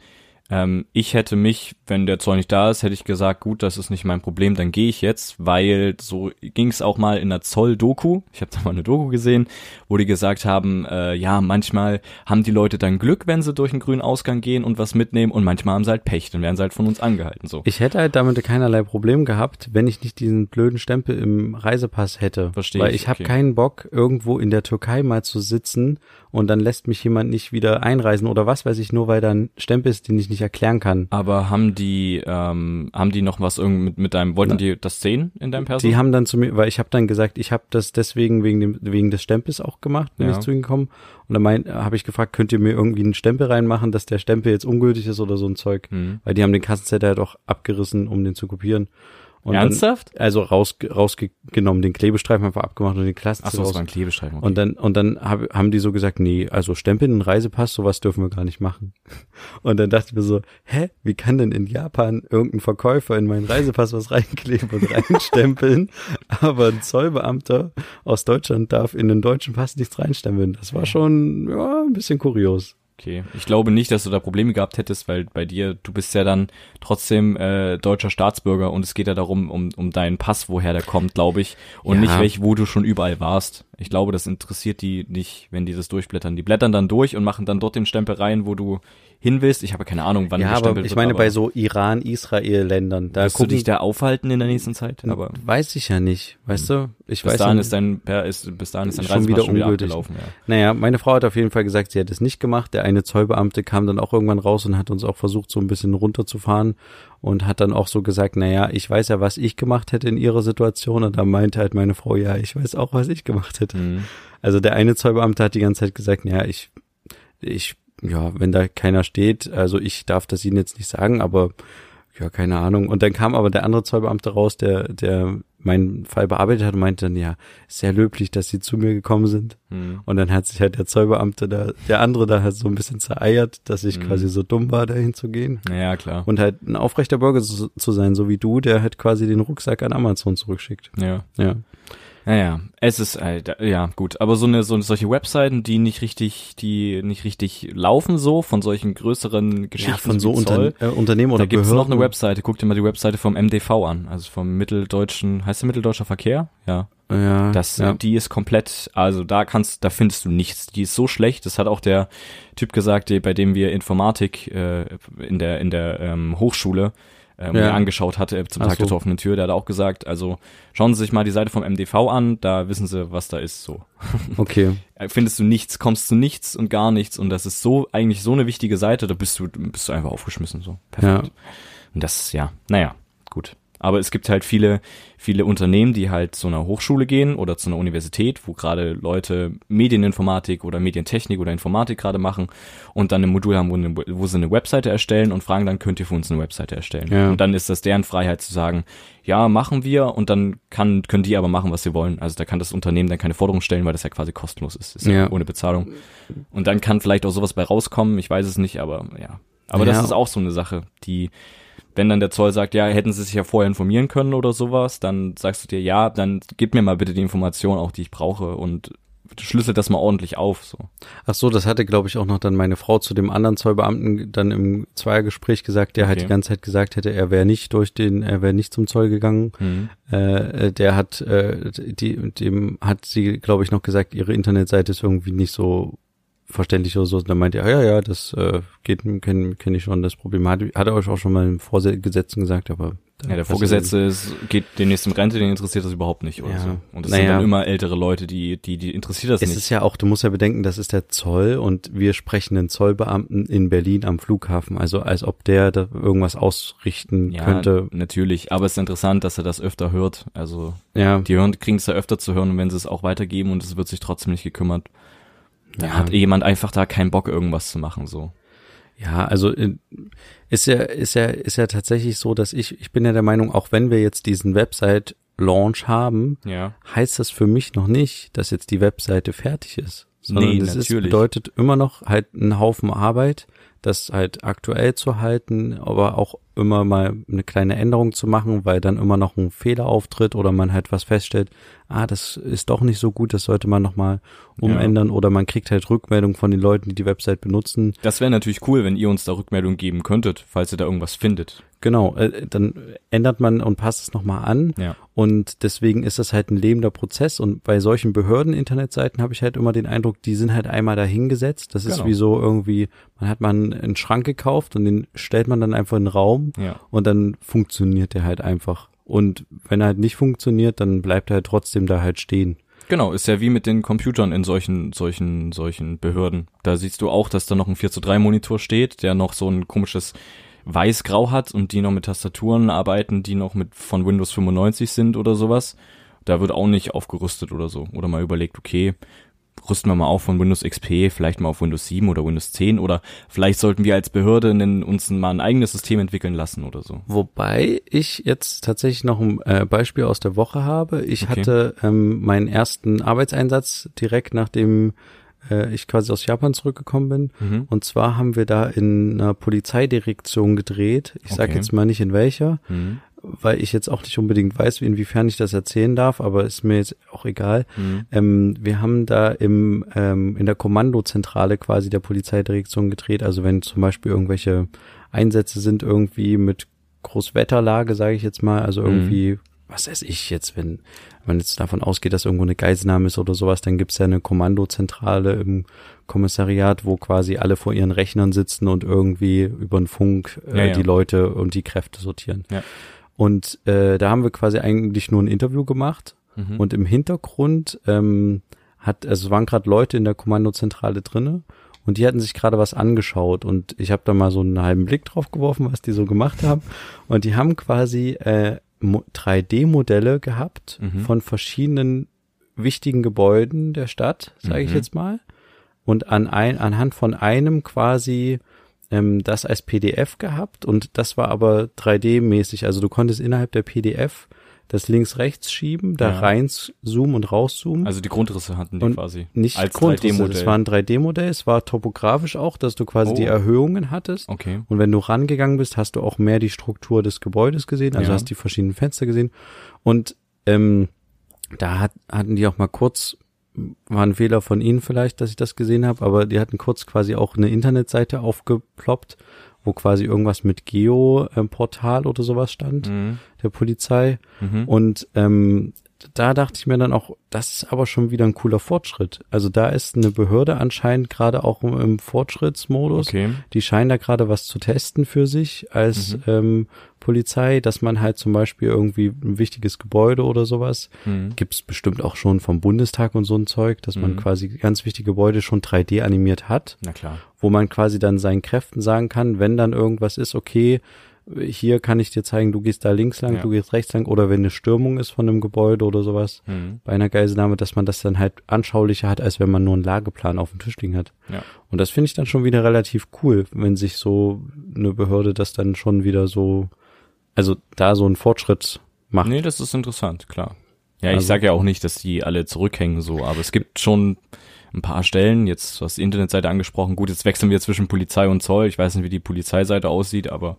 ähm, ich hätte mich, wenn der Zoll nicht da ist, hätte ich gesagt, gut, das ist nicht mein Problem, dann gehe ich jetzt, weil so ging es auch mal in der Zoll-Doku. Ich habe da mal eine Doku gesehen, wo die gesagt haben, äh, ja, manchmal haben die Leute dann Glück, wenn sie durch einen grünen Ausgang gehen und was mitnehmen und manchmal haben sie halt Pech, dann werden sie halt von uns angehalten. So. Ich hätte halt damit keinerlei Problem gehabt, wenn ich nicht diesen blöden Stempel im Reisepass hätte. Versteh Weil ich, ich habe okay. keinen Bock, irgendwo in der Türkei mal zu sitzen und dann lässt mich jemand nicht wieder einreisen oder was weiß ich, nur weil da ein Stempel ist, den ich nicht erklären kann. Aber haben die, ähm, haben die noch was irgendwie mit, mit deinem, wollten die das sehen in deinem Perso? Die haben dann zu mir, weil ich habe dann gesagt, ich habe das deswegen wegen dem wegen des Stempels auch gemacht, bin Ja. ich zu ihnen gekommen. Und dann mein, habe ich gefragt, könnt ihr mir irgendwie einen Stempel reinmachen, dass der Stempel jetzt ungültig ist oder so ein Zeug? Hm. Weil die haben den Kassenzettel halt auch abgerissen, um den zu kopieren. Und Ernsthaft? Dann, also raus, rausgenommen, den Klebestreifen einfach abgemacht und den Ach Klassenzettel so, das war ein Klebestreifen. Okay. Und dann, und dann hab, haben die so gesagt, nee, also Stempeln, einen Reisepass, sowas dürfen wir gar nicht machen. Und dann dachte ich mir so, hä, wie kann denn in Japan irgendein Verkäufer in meinen Reisepass was reinkleben und reinstempeln, aber ein Zollbeamter aus Deutschland darf in den deutschen Pass nichts reinstempeln. Das war schon, ja, ein bisschen kurios. Okay, ich glaube nicht, dass du da Probleme gehabt hättest, weil bei dir, du bist ja dann trotzdem äh, deutscher Staatsbürger und es geht ja darum, um, um deinen Pass, woher der kommt, glaube ich, und Ja. nicht welch, wo du schon überall warst. Ich glaube, das interessiert die nicht, wenn die das durchblättern. Die blättern dann durch und machen dann dort den Stempel rein, wo du hin willst. Ich habe keine Ahnung, wann ja, aber gestempelt ich wird, meine, aber bei so Iran, Israel-Ländern, da wirst du dich da aufhalten in der nächsten Zeit, aber weiß ich ja nicht, weißt du? Ich bis weiß dahin ist dein, ja, ist, bis dahin ist dein Schon Reisepass wieder schon wieder ungültig. abgelaufen, ja. Naja, meine Frau hat auf jeden Fall gesagt, sie hat es nicht gemacht. Der eine Zollbeamte kam dann auch irgendwann raus und hat uns auch versucht, so ein bisschen runterzufahren und hat dann auch so gesagt, naja, ich weiß ja, was ich gemacht hätte in ihrer Situation. Und da meinte halt meine Frau, ja, ich weiß auch, was ich gemacht hätte. Mhm. Also der eine Zollbeamte hat die ganze Zeit gesagt, naja, ich, ich, ja, wenn da keiner steht, also ich darf das Ihnen jetzt nicht sagen, aber ja, keine Ahnung. Und dann kam aber der andere Zollbeamte raus, der, der meinen Fall bearbeitet hat und meinte dann, ja, sehr löblich, dass Sie zu mir gekommen sind. Mhm. Und dann hat sich halt der Zollbeamte da, der andere da halt so ein bisschen zereiert, dass ich Mhm. quasi so dumm war, dahin zu gehen. Ja, klar. Und halt ein aufrechter Bürger zu, zu sein, so wie du, der halt quasi den Rucksack an Amazon zurückschickt. Ja. Ja. Naja, es ist halt, ja gut, aber so eine so solche Webseiten, die nicht richtig, die nicht richtig laufen so von solchen größeren Geschichten ja von so Zoll, Unter, äh, Unternehmen oder da gibt's Behörden. noch eine Webseite, guck dir mal die Webseite vom MDV an, also vom Mitteldeutschen, heißt der Mitteldeutscher Verkehr? Ja. Ja, Das, ja. die ist komplett, also da kannst, da findest du nichts. Die ist so schlecht. Das hat auch der Typ gesagt, bei dem wir Informatik äh, in der in der ähm, Hochschule ähm, Ja. mir angeschaut hatte äh, zum Ach Tag der so. offenen Tür. Der hat auch gesagt, also schauen Sie sich mal die Seite vom MDV an. Da wissen Sie, was da ist. So Okay. Äh, findest du nichts, kommst zu nichts und gar nichts. Und das ist so eigentlich so eine wichtige Seite. Da bist du bist du einfach aufgeschmissen. So perfekt. Und das, ja, naja, gut. Aber es gibt halt viele, viele Unternehmen, die halt zu einer Hochschule gehen oder zu einer Universität, wo gerade Leute Medieninformatik oder Medientechnik oder Informatik gerade machen und dann ein Modul haben, wo, eine, wo sie eine Webseite erstellen und fragen dann, könnt ihr für uns eine Webseite erstellen? Ja. Und dann ist das deren Freiheit zu sagen, ja, machen wir und dann kann, können die aber machen, was sie wollen. Also da kann das Unternehmen dann keine Forderung stellen, weil das ja quasi kostenlos ist. Ist ja, Ja. ohne Bezahlung. Und dann kann vielleicht auch sowas bei rauskommen, ich weiß es nicht, aber ja. Aber das Ja. ist auch so eine Sache, die, wenn dann der Zoll sagt, ja, hätten sie sich ja vorher informieren können oder sowas, dann sagst du dir, ja, dann gib mir mal bitte die Information auch, die ich brauche und schlüssel das mal ordentlich auf, so. Ach so, das hatte, glaube ich, auch noch dann meine Frau zu dem anderen Zollbeamten dann im Zweiergespräch gesagt, der halt Okay. die ganze Zeit gesagt hätte, er wäre nicht durch den, er wäre nicht zum Zoll gegangen. Äh, der hat, äh, die, dem hat sie, glaube ich, noch gesagt, ihre Internetseite ist irgendwie nicht so verständlich oder so. Und dann meinte er, ja, ja, das äh, geht, kenne kenn ich schon, das Problem hat, hat er euch auch schon mal im Vorgesetzten gesagt, aber Ja, der Vorgesetzte ist, geht demnächst in Rente, den interessiert das überhaupt nicht oder Ja. so. Und das Naja. sind dann immer ältere Leute, die, die, die interessiert das Es nicht. ist ja auch, du musst ja bedenken, das ist der Zoll und wir sprechen einen Zollbeamten in Berlin am Flughafen, also als ob der da irgendwas ausrichten ja, könnte. natürlich. Aber es ist interessant, dass er das öfter hört. Also, Ja, die hören, kriegen es ja öfter zu hören und wenn sie es auch weitergeben und es wird sich trotzdem nicht gekümmert, dann Ja. hat jemand einfach da keinen Bock, irgendwas zu machen, so. ja, also äh, ist ja, ist ja, ist ja tatsächlich so, dass ich, ich bin ja der Meinung, auch wenn wir jetzt diesen Website-Launch haben, Ja. heißt das für mich noch nicht, dass jetzt die Webseite fertig ist. Sondern Nee, das ist, natürlich. bedeutet immer noch halt einen Haufen Arbeit, das halt aktuell zu halten, aber auch immer mal eine kleine Änderung zu machen, weil dann immer noch ein Fehler auftritt oder man halt was feststellt, ah, das ist doch nicht so gut, das sollte man nochmal umändern oder man kriegt halt Rückmeldung von den Leuten, die die Website benutzen. Das wäre natürlich cool, wenn ihr uns da Rückmeldung geben könntet, falls ihr da irgendwas findet. Genau, äh, dann ändert man und passt es nochmal an. Ja. Und deswegen ist das halt ein lebender Prozess. Und bei solchen Behörden-Internetseiten habe ich halt immer den Eindruck, die sind halt einmal dahingesetzt. Das ist Genau. wie so irgendwie, man hat mal einen, einen Schrank gekauft und den stellt man dann einfach in den Raum Ja. und dann funktioniert der halt einfach. Und wenn er halt nicht funktioniert, dann bleibt er halt trotzdem da halt stehen. Genau, ist ja wie mit den Computern in solchen, solchen, solchen Behörden. Da siehst du auch, dass da noch ein 4 zu 3 Monitor steht, der noch so ein komisches weiß-grau hat und die noch mit Tastaturen arbeiten, die noch mit von Windows 95 sind oder sowas. Da wird auch nicht aufgerüstet oder so. Oder mal überlegt, okay, rüsten wir mal auf von Windows XP, vielleicht mal auf Windows 7 oder Windows 10 oder vielleicht sollten wir als Behörde uns mal ein eigenes System entwickeln lassen oder so. Wobei ich jetzt tatsächlich noch ein äh, Beispiel aus der Woche habe. Ich okay. hatte ähm, meinen ersten Arbeitseinsatz direkt nachdem äh, ich quasi aus Japan zurückgekommen bin. Mhm. Und zwar haben wir da in einer Polizeidirektion gedreht. Ich okay. sage jetzt mal nicht in welcher, mhm. weil ich jetzt auch nicht unbedingt weiß, inwiefern ich das erzählen darf, aber ist mir jetzt auch egal. Mhm. Ähm, wir haben da im ähm, in der Kommandozentrale quasi der Polizeidirektion gedreht. Also wenn zum Beispiel irgendwelche Einsätze sind irgendwie mit Großwetterlage, sage ich jetzt mal, also irgendwie mhm was weiß ich jetzt, wenn man jetzt davon ausgeht, dass irgendwo eine Geiselnahme ist oder sowas, dann gibt's ja eine Kommandozentrale im Kommissariat, wo quasi alle vor ihren Rechnern sitzen und irgendwie über den Funk äh, ja, ja. die Leute und die Kräfte sortieren. Ja. Und äh, da haben wir quasi eigentlich nur ein Interview gemacht mhm. und im Hintergrund ähm, hat, also es waren gerade Leute in der Kommandozentrale drinne und die hatten sich gerade was angeschaut und ich habe da mal so einen halben Blick drauf geworfen, was die so gemacht haben und die haben quasi äh, 3D-Modelle gehabt mhm. von verschiedenen wichtigen Gebäuden der Stadt, sage mhm. ich jetzt mal, und an ein, anhand von einem quasi ähm, das als PDF gehabt und das war aber 3D-mäßig. Also du konntest innerhalb der PDF das links-rechts schieben, da ja. rein zoomen und rauszoomen. Also die Grundrisse hatten die und quasi. Nicht als Grundrisse, es war ein 3D-Modell, es war topografisch auch, dass du quasi oh. die Erhöhungen hattest. Okay. Und wenn du rangegangen bist, hast du auch mehr die Struktur des Gebäudes gesehen, also ja. hast die verschiedenen Fenster gesehen. Und ähm, da hat, hatten die auch mal kurz, war ein Fehler von ihnen vielleicht, dass ich das gesehen habe, aber die hatten kurz quasi auch eine Internetseite aufgeploppt, wo quasi irgendwas mit Geo-Portal oder sowas stand, mhm. der Polizei. Mhm. Und ähm, da dachte ich mir dann auch, das ist aber schon wieder ein cooler Fortschritt. Also da ist eine Behörde anscheinend gerade auch im Fortschrittsmodus. Okay. Die scheinen da gerade was zu testen für sich als mhm. ähm, Polizei, dass man halt zum Beispiel irgendwie ein wichtiges Gebäude oder sowas, mhm. gibt's bestimmt auch schon vom Bundestag und so ein Zeug, dass man mhm. quasi ganz wichtige Gebäude schon 3D animiert hat. Na klar. Wo man quasi dann seinen Kräften sagen kann, wenn dann irgendwas ist, okay, hier kann ich dir zeigen, du gehst da links lang, ja. du gehst rechts lang oder wenn eine Stürmung ist von einem Gebäude oder sowas mhm. bei einer Geiselnahme, dass man das dann halt anschaulicher hat, als wenn man nur einen Lageplan auf dem Tisch liegen hat. Ja. Und das finde ich dann schon wieder relativ cool, wenn sich so eine Behörde das dann schon wieder so, also da so einen Fortschritt macht. Nee, das ist interessant, klar. Ja, ich also, sage ja auch nicht, dass die alle zurückhängen so, aber es gibt schon ein paar Stellen, jetzt was die Internetseite angesprochen, gut, jetzt wechseln wir zwischen Polizei und Zoll, ich weiß nicht, wie die Polizeiseite aussieht, aber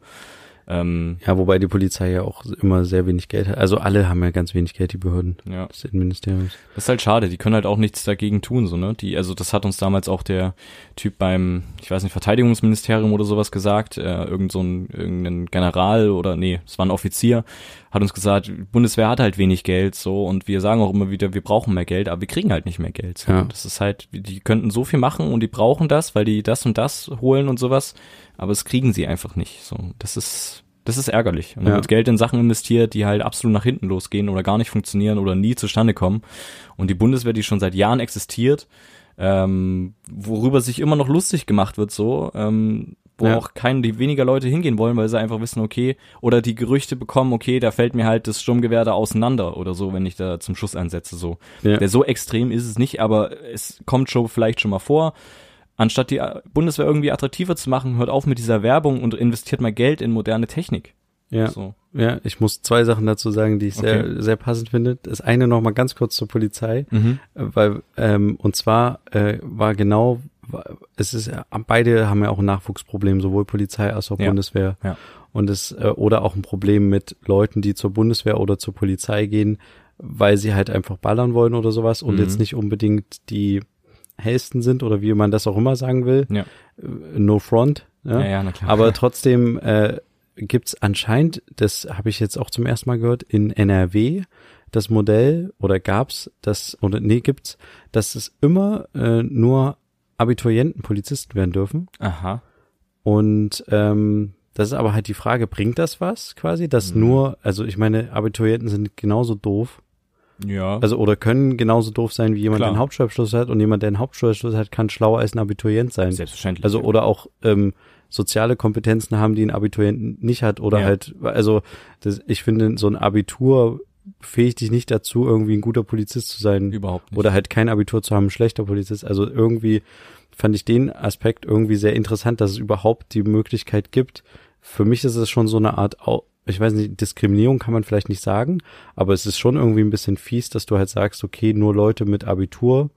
ähm, ja, wobei die Polizei ja auch immer sehr wenig Geld hat. Also alle haben ja ganz wenig Geld, die Behörden ja. des Innenministeriums. Das ist halt schade, die können halt auch nichts dagegen tun, so, ne? Die, also das hat uns damals auch der Typ beim, ich weiß nicht, Verteidigungsministerium oder sowas gesagt, äh, irgend so ein, irgendein General oder nee, es war ein Offizier, hat uns gesagt, Bundeswehr hat halt wenig Geld, so, und wir sagen auch immer wieder, wir brauchen mehr Geld, aber wir kriegen halt nicht mehr Geld. So. Ja. Das ist halt, die könnten so viel machen und die brauchen das, weil die das und das holen und sowas, aber es kriegen sie einfach nicht. So, das ist das ist ärgerlich. Und dann ja. wird Geld in Sachen investiert, die halt absolut nach hinten losgehen oder gar nicht funktionieren oder nie zustande kommen. Und die Bundeswehr, die schon seit Jahren existiert, ähm, worüber sich immer noch lustig gemacht wird, so, ähm, wo ja. auch keine, die weniger Leute hingehen wollen, weil sie einfach wissen, okay, oder die Gerüchte bekommen, okay, da fällt mir halt das Sturmgewehr da auseinander oder so, wenn ich da zum Schuss einsetze, so. Ja. Der so extrem ist es nicht, aber es kommt schon vielleicht schon mal vor anstatt die Bundeswehr irgendwie attraktiver zu machen, hört auf mit dieser Werbung und investiert mal Geld in moderne Technik. Ja. So. Ja, ich muss zwei Sachen dazu sagen, die ich okay. sehr, sehr passend finde. Das eine noch mal ganz kurz zur Polizei, mhm. weil, ähm, und zwar äh, war genau, es ist, beide haben ja auch ein Nachwuchsproblem, sowohl Polizei als auch ja. Bundeswehr. Ja. Und es, äh, oder auch ein Problem mit Leuten, die zur Bundeswehr oder zur Polizei gehen, weil sie halt einfach ballern wollen oder sowas und mhm. jetzt nicht unbedingt die hellsten sind oder wie man das auch immer sagen will. Ja. Äh, no front. Ja, ja, ja na klar. Aber trotzdem äh, gibt es anscheinend, das habe ich jetzt auch zum ersten Mal gehört, in NRW das Modell oder gab's das oder nee gibt's, dass es immer äh, nur Abiturienten Polizisten werden dürfen. Aha. Und ähm, das ist aber halt die Frage, bringt das was quasi, dass mhm. nur, also ich meine, Abiturienten sind genauso doof Ja. Also oder können genauso doof sein wie jemand, Klar. der einen Hauptschulabschluss hat und jemand, der einen Hauptschulabschluss hat, kann schlauer als ein Abiturient sein. Selbstverständlich. Also oder auch ähm, soziale Kompetenzen haben, die ein Abiturient nicht hat oder Ja. halt, also das, ich finde, so ein Abitur befähigt dich nicht dazu, irgendwie ein guter Polizist zu sein überhaupt nicht. oder halt kein Abitur zu haben, ein schlechter Polizist. Also irgendwie fand ich den Aspekt irgendwie sehr interessant, dass es überhaupt die Möglichkeit gibt. Für mich ist es schon so eine Art, ich weiß nicht, Diskriminierung kann man vielleicht nicht sagen, aber es ist schon irgendwie ein bisschen fies, dass du halt sagst, okay, nur Leute mit Abitur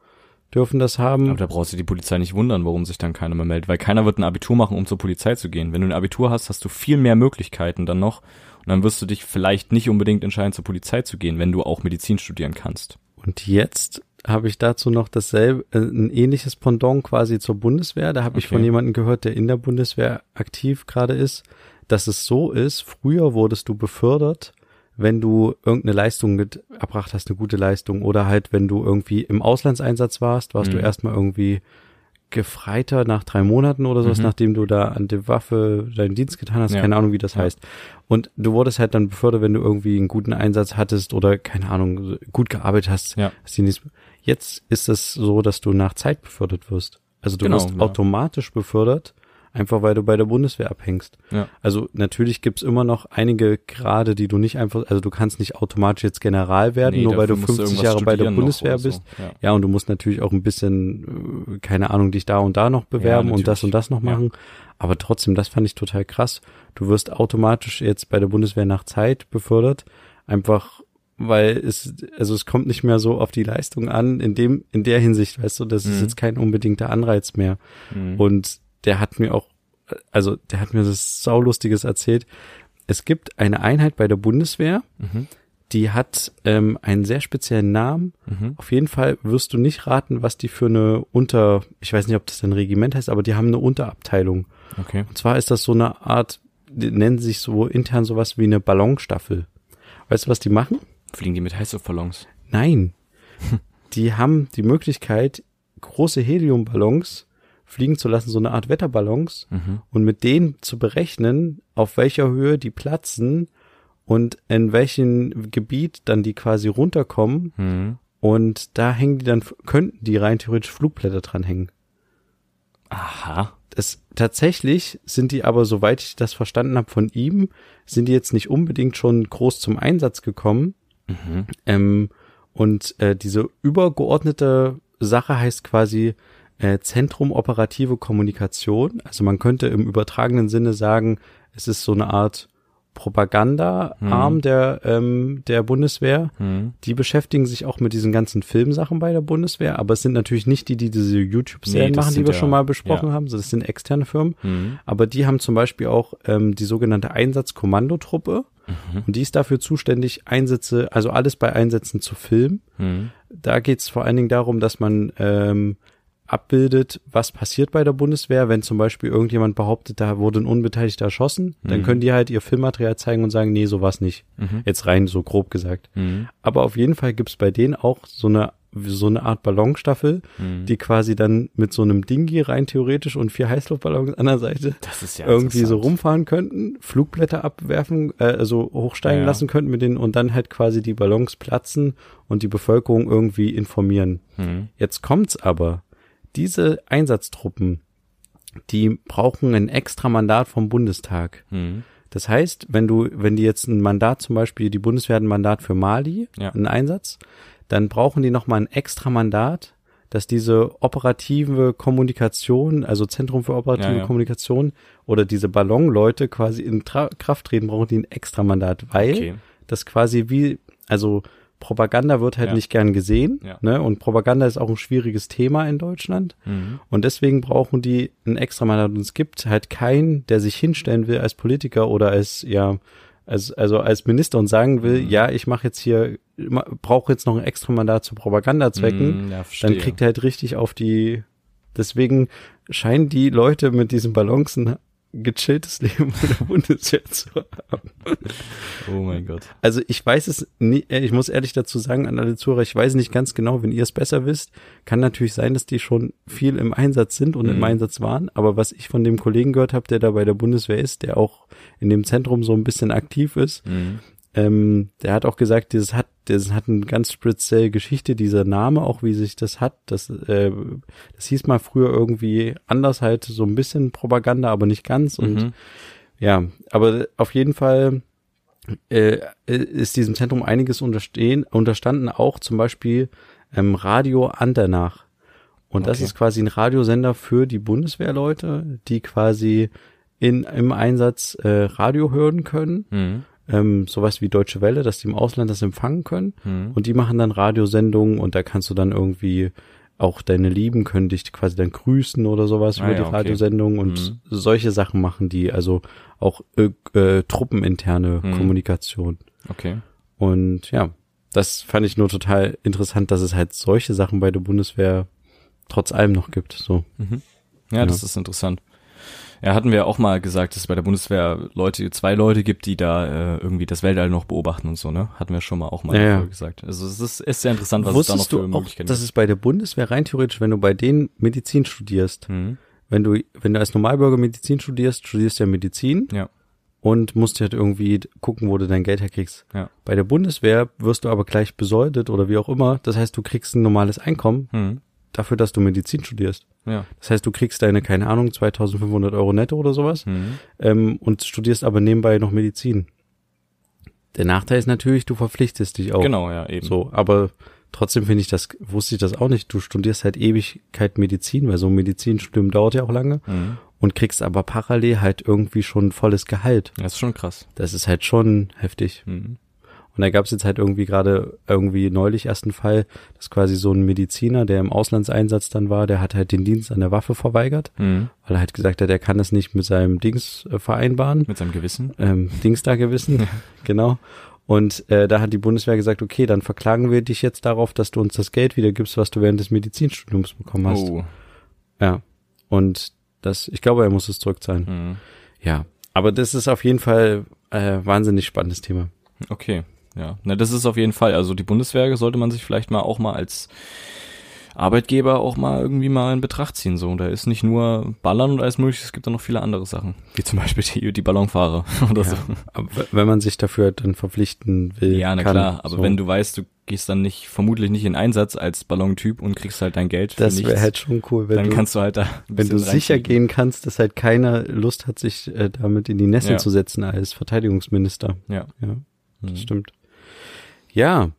dürfen das haben. Aber da brauchst du die Polizei nicht wundern, warum sich dann keiner mehr meldet, weil keiner wird ein Abitur machen, um zur Polizei zu gehen. Wenn du ein Abitur hast, hast du viel mehr Möglichkeiten dann noch und dann wirst du dich vielleicht nicht unbedingt entscheiden, zur Polizei zu gehen, wenn du auch Medizin studieren kannst. Und jetzt habe ich dazu noch dasselbe, äh, ein ähnliches Pendant quasi zur Bundeswehr. Da habe ich Okay. von jemandem gehört, der in der Bundeswehr aktiv gerade ist, dass es so ist, früher wurdest du befördert, wenn du irgendeine Leistung mit erbracht hast, eine gute Leistung, oder halt, wenn du irgendwie im Auslandseinsatz warst, warst du Mhm. erstmal irgendwie Gefreiter nach drei Monaten oder sowas, Mhm. nachdem du da an der Waffe deinen Dienst getan hast, Ja. keine Ahnung, wie das Ja. heißt. Und du wurdest halt dann befördert, wenn du irgendwie einen guten Einsatz hattest oder, keine Ahnung, gut gearbeitet hast. Ja. Jetzt ist es so, dass du nach Zeit befördert wirst. Also du Genau, wirst ja. automatisch befördert, einfach weil du bei der Bundeswehr abhängst. Ja. Also natürlich gibt's immer noch einige Grade, die du nicht einfach, also du kannst nicht automatisch jetzt General werden, Nee, nur weil du dafür musst 50 irgendwas Jahre bei der Bundeswehr so. bist. Ja. Ja, und du musst natürlich auch ein bisschen, äh, keine Ahnung, dich da und da noch bewerben und das und das noch Ja. machen. Aber trotzdem, das fand ich total krass. Du wirst automatisch jetzt bei der Bundeswehr nach Zeit befördert, einfach weil es, also es kommt nicht mehr so auf die Leistung an, in dem, in der Hinsicht, weißt du, das ist Mhm. jetzt kein unbedingter Anreiz mehr. Mhm. Und der hat mir auch, also der hat mir das Saulustiges erzählt. Es gibt eine Einheit bei der Bundeswehr, Mhm. die hat ähm, einen sehr speziellen Namen. Mhm. Auf jeden Fall wirst du nicht raten, was die für eine Unter, ich weiß nicht, ob das ein Regiment heißt, aber die haben eine Unterabteilung. Okay. Und zwar ist das so eine Art, die nennen sich so intern sowas wie eine Ballonstaffel. Weißt du, was die machen? Fliegen die mit Heißluftballons? Nein. Die haben die Möglichkeit, große Heliumballons fliegen zu lassen, so eine Art Wetterballons, Mhm. und mit denen zu berechnen, auf welcher Höhe die platzen und in welchem Gebiet dann die quasi runterkommen. Mhm. Und da hängen die dann, könnten die rein theoretisch Flugblätter dranhängen. Aha. Das, tatsächlich sind die aber, soweit ich das verstanden habe von ihm, sind die jetzt nicht unbedingt schon groß zum Einsatz gekommen. Mhm. Ähm, und äh, diese übergeordnete Sache heißt quasi äh, Zentrum operative Kommunikation. Also man könnte im übertragenen Sinne sagen, es ist so eine Art Propaganda-Arm Mhm. der, ähm, der Bundeswehr. Mhm. Die beschäftigen sich auch mit diesen ganzen Filmsachen bei der Bundeswehr, aber es sind natürlich nicht die, die diese YouTube-Serien Nee, machen, die wir ja- schon mal besprochen ja. haben. Das sind externe Firmen. Mhm. Aber die haben zum Beispiel auch ähm, die sogenannte Einsatzkommandotruppe Mhm. und die ist dafür zuständig, Einsätze, also alles bei Einsätzen zu filmen. Mhm. Da geht es vor allen Dingen darum, dass man ähm, abbildet, was passiert bei der Bundeswehr, wenn zum Beispiel irgendjemand behauptet, da wurde ein Unbeteiligter erschossen, dann Mhm. können die halt ihr Filmmaterial zeigen und sagen, nee, so war's nicht. Mhm. Jetzt rein so grob gesagt. Mhm. Aber auf jeden Fall gibt's bei denen auch so eine so eine Art Ballonstaffel, Mhm. die quasi dann mit so einem Dingi rein theoretisch und vier Heißluftballons an der Seite Das ist ja irgendwie so rumfahren könnten, Flugblätter abwerfen, äh, also hochsteigen Ja, ja. lassen könnten mit denen und dann halt quasi die Ballons platzen und die Bevölkerung irgendwie informieren. Mhm. Jetzt kommt's aber, diese Einsatztruppen, die brauchen ein extra Mandat vom Bundestag. Mhm. Das heißt, wenn du, wenn die jetzt ein Mandat zum Beispiel, die Bundeswehr hat ein Mandat für Mali, Ja. einen Einsatz, dann brauchen die nochmal ein extra Mandat, dass diese operative Kommunikation, also Zentrum für operative Ja, ja. Kommunikation oder diese Ballonleute quasi in Tra Kraft treten, brauchen die ein extra Mandat, weil Okay. das quasi wie, also Propaganda wird halt Ja. nicht gern gesehen, Ja. ne? Und Propaganda ist auch ein schwieriges Thema in Deutschland. Mhm. Und deswegen brauchen die ein extra Mandat. Und es gibt halt keinen, der sich hinstellen will als Politiker oder als, ja, als, also als Minister und sagen will, Mhm. ja, ich mache jetzt hier, brauche jetzt noch ein extra Mandat zu Propagandazwecken. Mhm, ja, dann kriegt er halt richtig auf die, deswegen scheinen die Leute mit diesen Ballons ein gechilltes Leben in der Bundeswehr zu haben. Oh mein Gott. Also ich weiß es nie, äh, ich muss ehrlich dazu sagen an alle Zuhörer, ich weiß nicht ganz genau, wenn ihr es besser wisst, kann natürlich sein, dass die schon viel im Einsatz sind und im Mhm. Einsatz waren, aber was ich von dem Kollegen gehört habe, der da bei der Bundeswehr ist, der auch in dem Zentrum so ein bisschen aktiv ist, Mhm. Ähm, der hat auch gesagt, das hat, das hat eine ganz spezielle Geschichte, dieser Name, auch wie sich das hat. Das, äh, das hieß mal früher irgendwie anders halt, so ein bisschen Propaganda, aber nicht ganz. Und Mhm. ja, aber auf jeden Fall äh, ist diesem Zentrum einiges unterstehen, unterstanden, auch zum Beispiel ähm, Radio Andernach. Und das Okay. ist quasi ein Radiosender für die Bundeswehrleute, die quasi in, im Einsatz äh, Radio hören können. Mhm. Ähm, sowas wie Deutsche Welle, dass die im Ausland das empfangen können. Mhm. Und die machen dann Radiosendungen und da kannst du dann irgendwie auch deine Lieben können dich quasi dann grüßen oder sowas Ah über ja, die okay. Radiosendung und Mhm. solche Sachen machen die, also auch äh, äh, truppeninterne Mhm. Kommunikation. Okay. Und ja, das fand ich nur total interessant, dass es halt solche Sachen bei der Bundeswehr trotz allem noch gibt. So. Mhm. Ja, das ist interessant. Ja, hatten wir auch mal gesagt, dass es bei der Bundeswehr Leute, zwei Leute gibt, die da äh, irgendwie das Weltall noch beobachten und so, ne? Hatten wir schon mal auch mal Ja, gesagt. Also es ist, ist sehr interessant, was es da noch Wusstest für du auch, Möglichkeiten dass es bei der Bundeswehr rein theoretisch, wenn du bei denen Medizin studierst, Mhm. wenn du, wenn du als Normalbürger Medizin studierst, studierst du ja Medizin Ja. und musst halt irgendwie gucken, wo du dein Geld herkriegst. Ja. Bei der Bundeswehr wirst du aber gleich besoldet oder wie auch immer. Das heißt, du kriegst ein normales Einkommen Mhm. Dafür, dass du Medizin studierst. Ja. Das heißt, du kriegst deine, keine Ahnung, 2500 Euro netto oder sowas Mhm. ähm, und studierst aber nebenbei noch Medizin. Der Nachteil ist natürlich, du verpflichtest dich auch. Genau, ja, eben. So, aber trotzdem finde ich das, wusste ich das auch nicht. Du studierst halt Ewigkeit Medizin, weil so ein Medizinstudium dauert ja auch lange Mhm. und kriegst aber parallel halt irgendwie schon volles Gehalt. Das ist schon krass. Das ist halt schon heftig. Mhm. Und da gab es jetzt halt irgendwie gerade irgendwie neulich erst einen Fall, dass quasi so ein Mediziner, der im Auslandseinsatz dann war, der hat halt den Dienst an der Waffe verweigert, Mhm. weil er halt gesagt hat, er kann das nicht mit seinem Dings äh, vereinbaren. Mit seinem Gewissen. Ähm, Dings da gewissen, genau. Und äh, da hat die Bundeswehr gesagt, okay, dann verklagen wir dich jetzt darauf, dass du uns das Geld wiedergibst, was du während des Medizinstudiums bekommen hast. Oh. Ja. Und das, ich glaube, er muss es zurückzahlen. Mhm. Ja. Aber das ist auf jeden Fall äh, wahnsinnig spannendes Thema. Okay, ja. Na, das ist auf jeden Fall. Also die Bundeswehr sollte man sich vielleicht mal auch mal als Arbeitgeber auch mal irgendwie mal in Betracht ziehen. So, da ist nicht nur Ballern und alles mögliche, es gibt da noch viele andere Sachen. Wie zum Beispiel die, die Ballonfahrer oder so. Aber wenn man sich dafür dann verpflichten will. Ja, na kann, klar. Aber so. wenn du weißt, du gehst dann nicht, vermutlich nicht in Einsatz als Ballontyp und kriegst halt dein Geld Das wäre halt schon cool, wenn dann du, kannst du halt da wenn du sicher gehen kannst, dass halt keiner Lust hat, sich äh, damit in die Nässe Ja. zu setzen als Verteidigungsminister. Ja. Ja, das Mhm. stimmt. Ja,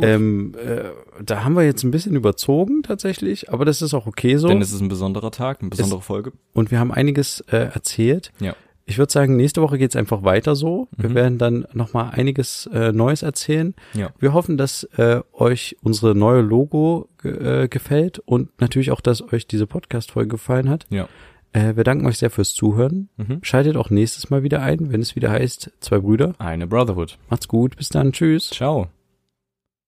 ähm, äh, da haben wir jetzt ein bisschen überzogen tatsächlich, aber das ist auch okay so. Denn es ist ein besonderer Tag, eine besondere Folge. Und wir haben einiges äh, erzählt. Ja. Ich würde sagen, nächste Woche geht's einfach weiter so. Wir Mhm. werden dann nochmal einiges äh, Neues erzählen. Ja. Wir hoffen, dass äh, euch unsere neue Logo äh, gefällt und natürlich auch, dass euch diese Podcast-Folge gefallen hat. Ja. Äh, wir danken euch sehr fürs Zuhören. Mhm. Schaltet auch nächstes Mal wieder ein, wenn es wieder heißt, zwei Brüder. Eine Brotherhood. Macht's gut, bis dann, tschüss. Ciao.